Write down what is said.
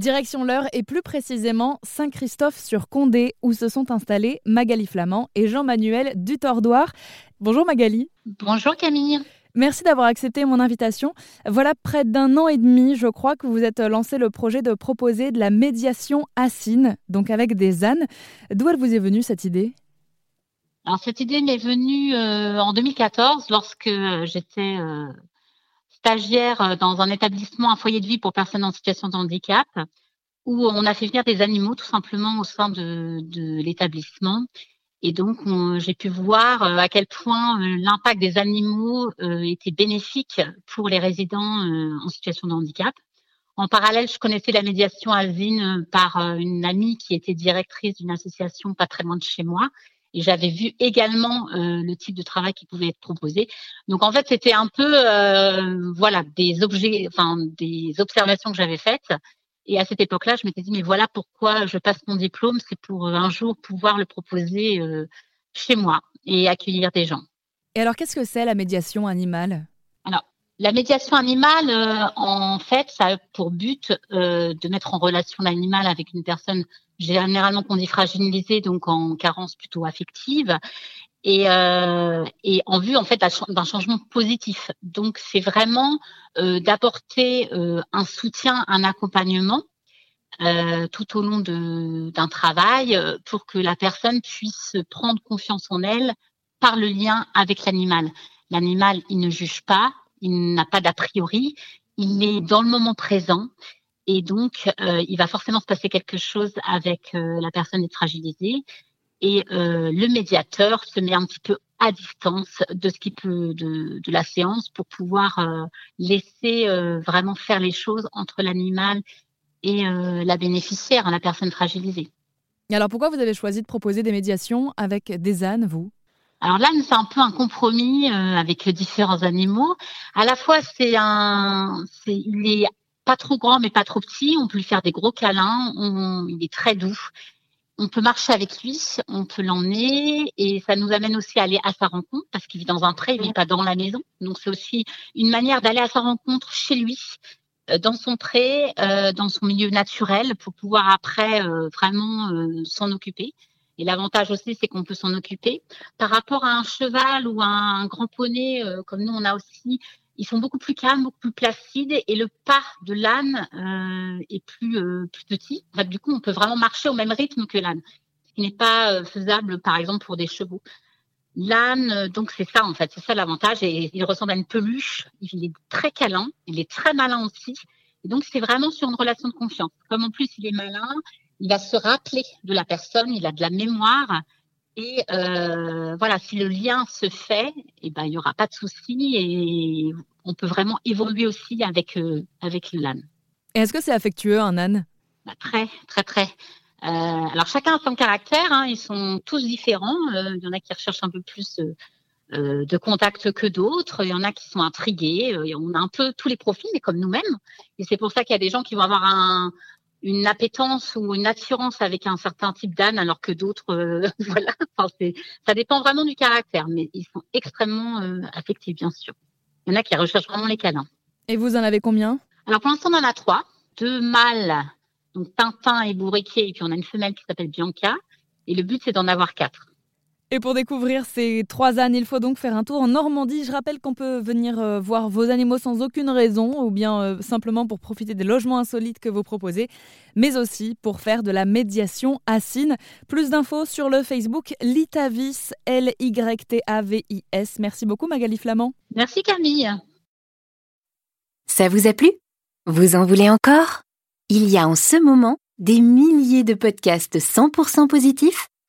Direction l'heure et plus précisément Saint-Christophe-sur-Condé où se sont installés Magali Flamand et Jean-Manuel Dutordoir. Bonjour Magali. Bonjour Camille. Merci d'avoir accepté mon invitation. Voilà près d'un an et demi, je crois, que vous êtes lancé le projet de proposer de la médiation assine, donc avec des ânes. D'où elle vous est venue cette idée? Alors cette idée m'est venue euh, en 2014 lorsque euh, j'étais euh, stagiaire euh, dans un établissement, un foyer de vie pour personnes en situation de handicap, où on a fait venir des animaux tout simplement au sein de, l'établissement. Et donc, j'ai pu voir euh, à quel point euh, l'impact des animaux était bénéfique pour les résidents en situation de handicap. En parallèle, je connaissais la médiation asine par une amie qui était directrice d'une association pas très loin de chez moi et j'avais vu également euh, le type de travail qui pouvait être proposé. Donc en fait, c'était un peu euh, voilà des objets, enfin des observations que j'avais faites. Et à cette époque-là, je m'étais dit mais voilà pourquoi je passe mon diplôme, c'est pour euh, un jour pouvoir le proposer chez moi et accueillir des gens. Et alors qu'est-ce que c'est la médiation animale? Alors la médiation animale, en fait, ça a pour but de mettre en relation l'animal avec une personne généralement qu'on dit fragilisé, donc en carence plutôt affective, et, euh, et en vue en fait d'un changement positif. Donc c'est vraiment euh, d'apporter euh, un soutien, un accompagnement euh, tout au long d'un travail euh, pour que la personne puisse prendre confiance en elle par le lien avec l'animal. L'animal, il ne juge pas, il n'a pas d'a priori, il est dans le moment présent et donc, euh, il va forcément se passer quelque chose avec euh, la personne fragilisée. Et euh, le médiateur se met un petit peu à distance de ce qui peut de, de la séance pour pouvoir laisser vraiment faire les choses entre l'animal et la bénéficiaire, la personne fragilisée. Et alors pourquoi vous avez choisi de proposer des médiations avec des ânes, vous? Alors là, c'est un peu un compromis avec différents animaux. À la fois, c'est un, c'est, il est pas trop grand mais pas trop petit. On peut lui faire des gros câlins. il est très doux. On peut marcher avec lui, on peut l'emmener et ça nous amène aussi à aller à sa rencontre parce qu'il vit dans un pré, il vit pas dans la maison. Donc c'est aussi une manière d'aller à sa rencontre chez lui, euh, dans son pré, euh, dans son milieu naturel pour pouvoir après euh, vraiment s'en occuper. Et l'avantage aussi, c'est qu'on peut s'en occuper. Par rapport à un cheval ou à un grand poney, comme nous, on a aussi ils sont beaucoup plus calmes, beaucoup plus placides et le pas de l'âne euh, est plus, euh, plus petit. du coup, on peut vraiment marcher au même rythme que l'âne, ce qui n'est pas euh, faisable, par exemple, pour des chevaux. L'âne, donc c'est ça en fait, c'est ça l'avantage. Et il ressemble à une peluche. Il est très câlin, il est très malin aussi. Et donc c'est vraiment sur une relation de confiance. Comme en plus il est malin, il va se rappeler de la personne, il a de la mémoire. Et euh, voilà, si le lien se fait, eh ben, il n'y aura pas de souci et on peut vraiment évoluer aussi avec, euh, avec l'âne. Est-ce que c'est affectueux un âne bah, Très, très, très. Euh, alors chacun a son caractère, hein, ils sont tous différents. Il y en a qui recherchent un peu plus de contact que d'autres. Il y en a qui sont intrigués. on a un peu tous les profils, mais comme nous-mêmes. Et c'est pour ça qu'il y a des gens qui vont avoir un, une appétence ou une attirance avec un certain type d'âne, alors que d'autres, euh, voilà. Enfin, ça dépend vraiment du caractère, mais ils sont extrêmement euh, affectifs, bien sûr. Il y en a qui recherchent vraiment les câlins. Et vous en avez combien? Alors pour l'instant, on en a trois. Deux mâles, donc Tintin et Bourriquet, et puis on a une femelle qui s'appelle Bianca. Et le but, c'est d'en avoir quatre. Et pour découvrir ces trois ânes, il faut donc faire un tour en Normandie. Je rappelle qu'on peut venir euh, voir vos animaux sans aucune raison, ou bien euh, simplement pour profiter des logements insolites que vous proposez, mais aussi pour faire de la médiation assine. Plus d'infos sur le Facebook Litavis, L-Y-T-A-V-I-S. Merci beaucoup Magali Flamand. Merci Camille. Ça vous a plu? Vous en voulez encore? Il y a en ce moment des milliers de podcasts 100% positifs